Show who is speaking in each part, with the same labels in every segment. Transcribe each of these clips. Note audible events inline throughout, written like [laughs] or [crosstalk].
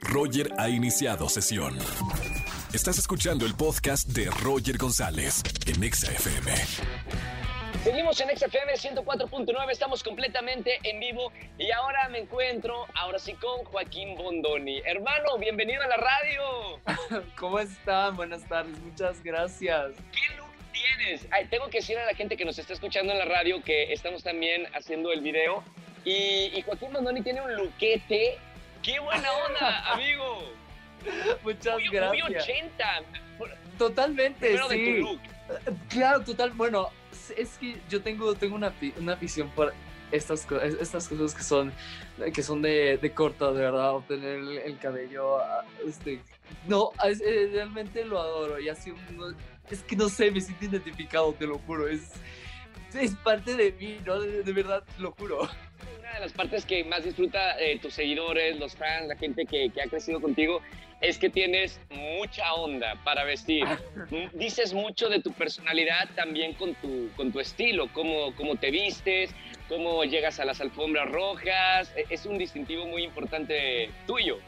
Speaker 1: Roger ha iniciado sesión. Estás escuchando el podcast de Roger González en Exa FM.
Speaker 2: Seguimos en XFM 104.9, estamos completamente en vivo y ahora me encuentro, ahora sí, con Joaquín Bondoni. Hermano, bienvenido a la radio. [laughs]
Speaker 3: ¿Cómo están? Buenas tardes, muchas gracias.
Speaker 2: ¿Qué look tienes? Ay, tengo que decir a la gente que nos está escuchando en la radio que estamos también haciendo el video y, y Joaquín Bondoni tiene un luquete. ¡Qué buena onda, [laughs] amigo!
Speaker 3: Muchas
Speaker 2: Muy,
Speaker 3: gracias.
Speaker 2: muy 80.
Speaker 3: Totalmente,
Speaker 2: Primero de tu
Speaker 3: sí.
Speaker 2: look.
Speaker 3: Claro, total. Bueno, es que yo tengo, tengo una, una afición por estas, estas cosas que son, que son de, de corta, de verdad. Obtener el, el cabello, ah, este, no, es- eh, realmente lo adoro. Y así, uno- es que no sé, me siento identificado, te lo juro. Es, es parte de mí, ¿no? De, de verdad, lo juro.
Speaker 2: Una de las partes que más disfruta eh, tus seguidores, los fans, la gente que, que ha crecido contigo, es que tienes mucha onda para vestir. Mm, Dices mucho de tu personalidad también con tu, con tu estilo, cómo, cómo te vistes, cómo llegas a las alfombras rojas. E- Es un distintivo muy importante tuyo.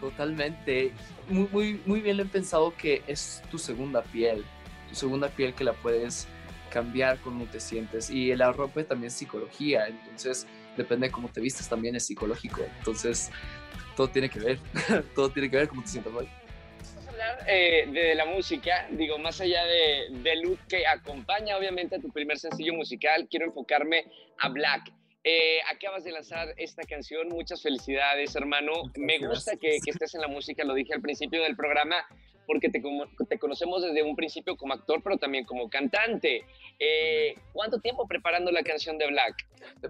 Speaker 3: Totalmente. Muy, muy, muy bien le he pensado que es tu segunda piel. Tu segunda piel que la puedes cambiar cómo te sientes. Y la ropa también es psicología. Entonces, depende de cómo te vistes, también es psicológico. Entonces, todo tiene que ver. [laughs] todo tiene que ver cómo te sientas hoy.
Speaker 2: Eh, de la música, digo, más allá de, de look que acompaña obviamente a tu primer sencillo musical, quiero enfocarme a Black. Eh, acabas de lanzar esta canción, muchas felicidades hermano.
Speaker 3: Muchas
Speaker 2: Me gusta que, estés en la música, lo dije al principio del programa, porque te, conocemos desde un principio como actor, pero también como cantante. Eh, ¿Cuánto tiempo preparando la canción de Black?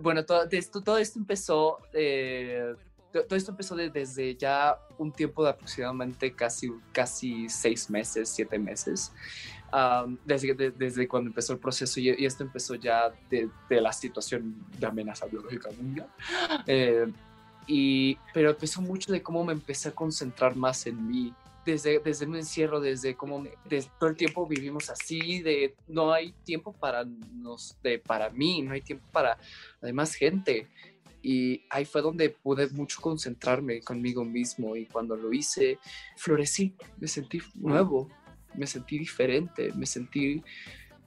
Speaker 3: Bueno, todo esto, todo esto empezó... eh, to- todo esto empezó de- desde ya un tiempo de aproximadamente casi, casi seis meses, siete meses. Am, desde, de- desde cuando empezó el proceso y, y esto empezó ya de, de la situación de amenaza biológica mundial. Eh, y, pero empezó mucho de cómo me empecé a concentrar más en mí. Desde, desde un encierro, desde cómo desde todo el tiempo vivimos así, de no hay tiempo para, nos, de, para mí, no hay tiempo para la demás gente. Y ahí fue donde pude mucho concentrarme conmigo mismo y cuando lo hice, florecí, me sentí nuevo, me sentí diferente, me sentí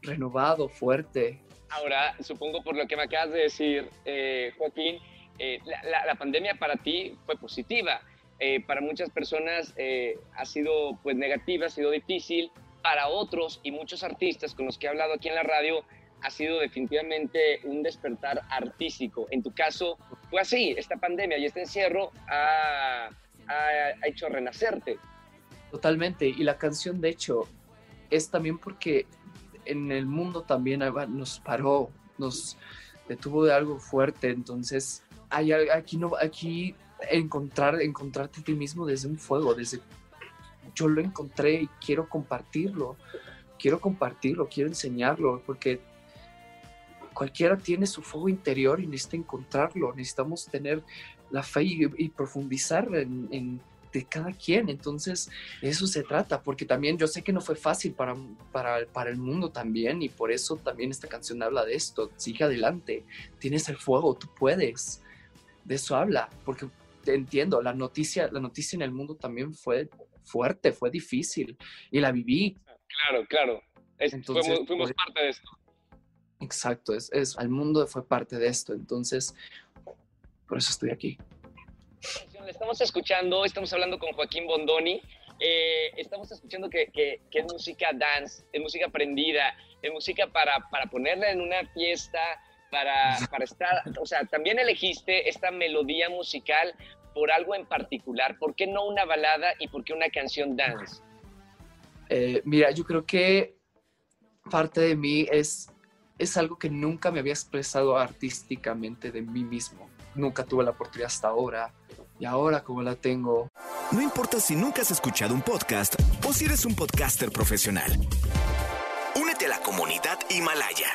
Speaker 3: renovado, fuerte.
Speaker 2: Ahora, supongo por lo que me acabas de decir, eh, Joaquín, eh, la, pandemia para ti fue positiva. Eh, para muchas personas ha sido pues negativa, ha sido difícil. Para otros y muchos artistas con los que he hablado aquí en la radio, ha sido definitivamente un despertar artístico. En tu caso, fue así, esta pandemia y este encierro ha, ha- ha hecho renacerte.
Speaker 3: Totalmente. Y la canción, de hecho, es también porque en el mundo también nos paró, nos detuvo de algo fuerte. Entonces, hay, aquí, no, aquí encontrar, encontrarte a ti mismo desde un fuego, desde yo lo encontré y quiero compartirlo, quiero compartirlo, quiero enseñarlo, porque cualquiera tiene su fuego interior y necesita encontrarlo, necesitamos tener la fe y, profundizar en de cada quien, entonces eso se trata, porque también yo sé que no fue fácil para, para, para el mundo también y por eso también esta canción habla de esto, sigue adelante, tienes el fuego, tú puedes, de eso habla, porque te entiendo, la noticia, la noticia en el mundo también fue fuerte, fue difícil y la viví,
Speaker 2: Claro, claro. Es-
Speaker 3: Entonces,
Speaker 2: fuimos parte de esto.
Speaker 3: exacto, es, es, al mundo fue parte de esto, entonces por eso estoy aquí.
Speaker 2: Estamos escuchando, estamos hablando con Joaquín Bondoni, eh, estamos escuchando que, es música dance, es música aprendida, es música para, para ponerla en una fiesta, para, para estar, o sea, también elegiste esta melodía musical por algo en particular, ¿por qué no una balada y por qué una canción dance?
Speaker 3: Eh, mira, yo creo que parte de mí es, es algo que nunca me había expresado artísticamente de mí mismo. Nunca tuve la oportunidad hasta ahora. Y ahora como la tengo,
Speaker 1: No importa si nunca has escuchado un podcast o si eres un podcaster profesional. Únete a la comunidad Himalaya.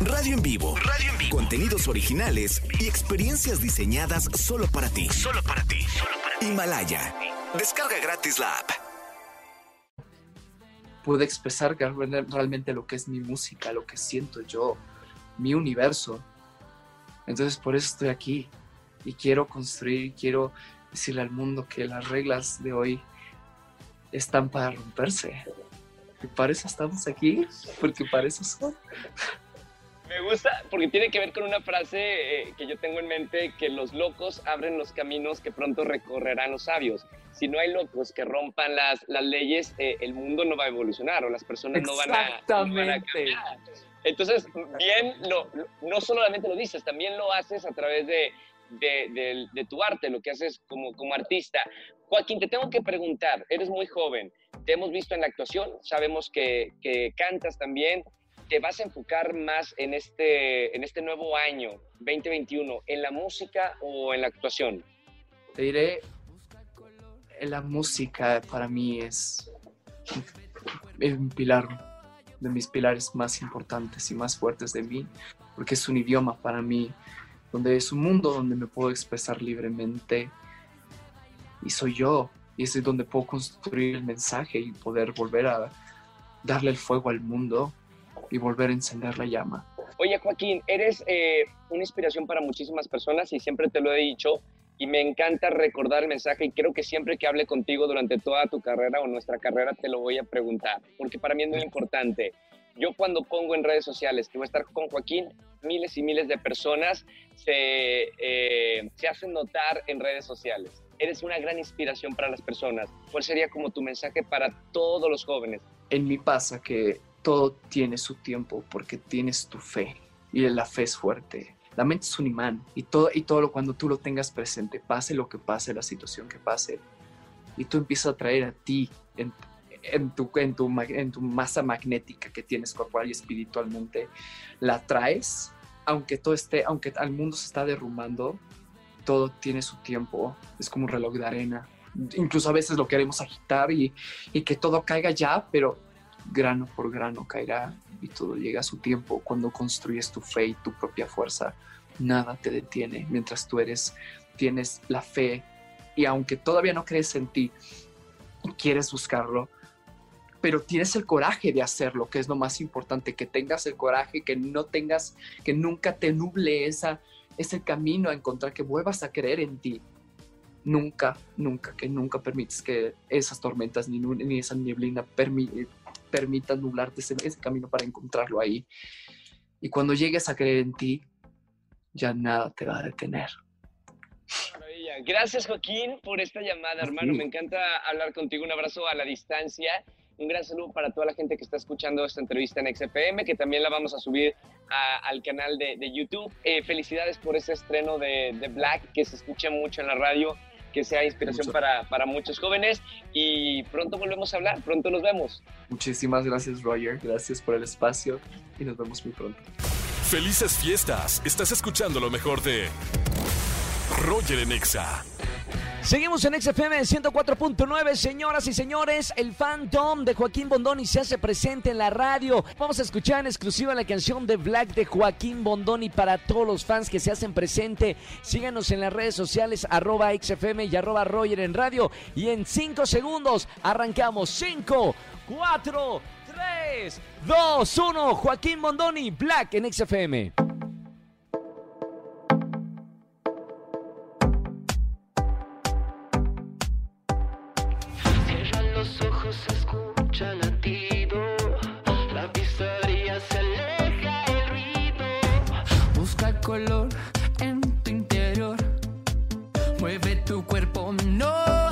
Speaker 1: Radio en vivo. Radio en vivo. Contenidos originales y experiencias diseñadas solo para ti. Solo para ti. Himalaya. Descarga gratis la app.
Speaker 3: pude expresar realmente lo que es mi música, lo que siento yo, mi universo. Entonces por eso estoy aquí y quiero construir, quiero decirle al mundo que las reglas de hoy están para romperse. Y para eso estamos aquí, porque para eso son.
Speaker 2: Me gusta porque tiene que ver con una frase eh, que yo tengo en mente, que los locos abren los caminos que pronto recorrerán los sabios. Si no hay locos que rompan las, las leyes, eh, el mundo no va a evolucionar o las personas no van, a, no van a cambiar. Entonces, bien, lo, no solamente lo dices, también lo haces a través de, de, tu arte, lo que haces como, como artista. Joaquín, te tengo que preguntar, eres muy joven, te hemos visto en la actuación, sabemos que, que cantas también, te vas a enfocar más en este, en este nuevo año 2021, en la música o en la actuación?
Speaker 3: Te diré, la música para mí es un pilar de mis pilares más importantes y más fuertes de mí, porque es un idioma para mí, donde es un mundo donde me puedo expresar libremente y soy yo, y es donde puedo construir el mensaje y poder volver a darle el fuego al mundo y volver a encender la llama.
Speaker 2: Oye, Joaquín, eres eh, una inspiración para muchísimas personas y siempre te lo he dicho y me encanta recordar el mensaje y creo que siempre que hable contigo durante toda tu carrera o nuestra carrera te lo voy a preguntar, porque para mí es muy importante. Yo cuando pongo en redes sociales que voy a estar con Joaquín, miles y miles de personas se, eh, se hacen notar en redes sociales. Eres una gran inspiración para las personas. ¿Cuál sería como tu mensaje para todos los jóvenes?
Speaker 3: En mí pasa que todo tiene su tiempo porque tienes tu fe y la fe es fuerte. La mente es un imán y todo, y todo cuando tú lo tengas presente, pase lo que pase, la situación que pase, y tú empiezas a traer a ti en, tu, en, tu, en tu masa magnética que tienes corporal y espiritualmente, la traes, aunque todo esté, aunque al mundo se está derrumbando, todo tiene su tiempo, es como un reloj de arena. Incluso a veces lo queremos agitar y, y que todo caiga ya, pero grano por grano caerá y todo llega a su tiempo. Cuando construyes tu fe y tu propia fuerza, nada te detiene mientras tú eres, tienes la fe y aunque todavía no crees en ti, quieres buscarlo, pero tienes el coraje de hacerlo, que es lo más importante, que tengas el coraje, que no tengas, que nunca te nuble esa, ese camino a encontrar, que vuelvas a creer en ti. Nunca, nunca, que nunca permites que esas tormentas ni, ni esa nieblina permita nublarte ese, ese camino para encontrarlo ahí. Y cuando llegues a creer en ti, ya nada te va a detener.
Speaker 2: Gracias Joaquín por esta llamada, hermano. Me encanta hablar contigo. Un abrazo a la distancia. Un gran saludo para toda la gente que está escuchando esta entrevista en XFM, que también la vamos a subir al canal de, YouTube. Eh, felicidades por ese estreno de, de Black, que se escucha mucho en la radio que sea inspiración para, para, muchos jóvenes y pronto volvemos a hablar, pronto nos vemos.
Speaker 3: Muchísimas gracias Roger, gracias por el espacio y nos vemos muy pronto.
Speaker 4: Felices fiestas, estás escuchando lo mejor de Roger en Exa.
Speaker 5: Seguimos en XFM 104.9, señoras y señores. El Phantom de Joaquín Bondoni se hace presente en la radio. Vamos a escuchar en exclusiva la canción de Black de Joaquín Bondoni para todos los fans que se hacen presente. Síganos en las redes sociales, arroba XFM y arroba Roger en radio. Y en 5 segundos arrancamos. 5, 4, 3, 2, 1. Joaquín Bondoni, Black en XFM. en tu interior. Mueve tu cuerpo, no.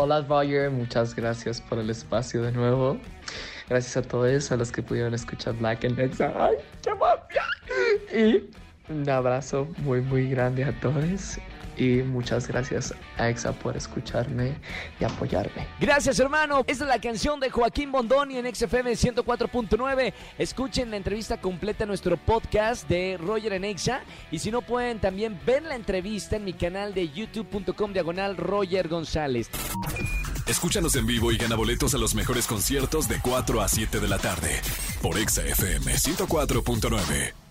Speaker 3: Hola Roger, muchas gracias por el espacio de nuevo. Gracias a todos, a los que pudieron escuchar Black and Nexa. ¡Ay, qué mafia! Y un abrazo muy, muy grande a todos y muchas gracias a EXA por escucharme y apoyarme.
Speaker 5: Gracias, hermano. Esta es la canción de Joaquín Bondoni en XFM 104.9. Escuchen la entrevista completa en nuestro podcast de Roger en EXA. Y si no pueden, también ven la entrevista en mi canal de youtube.com diagonal Roger González.
Speaker 4: Escúchanos en vivo y gana boletos a los mejores conciertos de 4 a 7 de la tarde por EXA FM 104.9.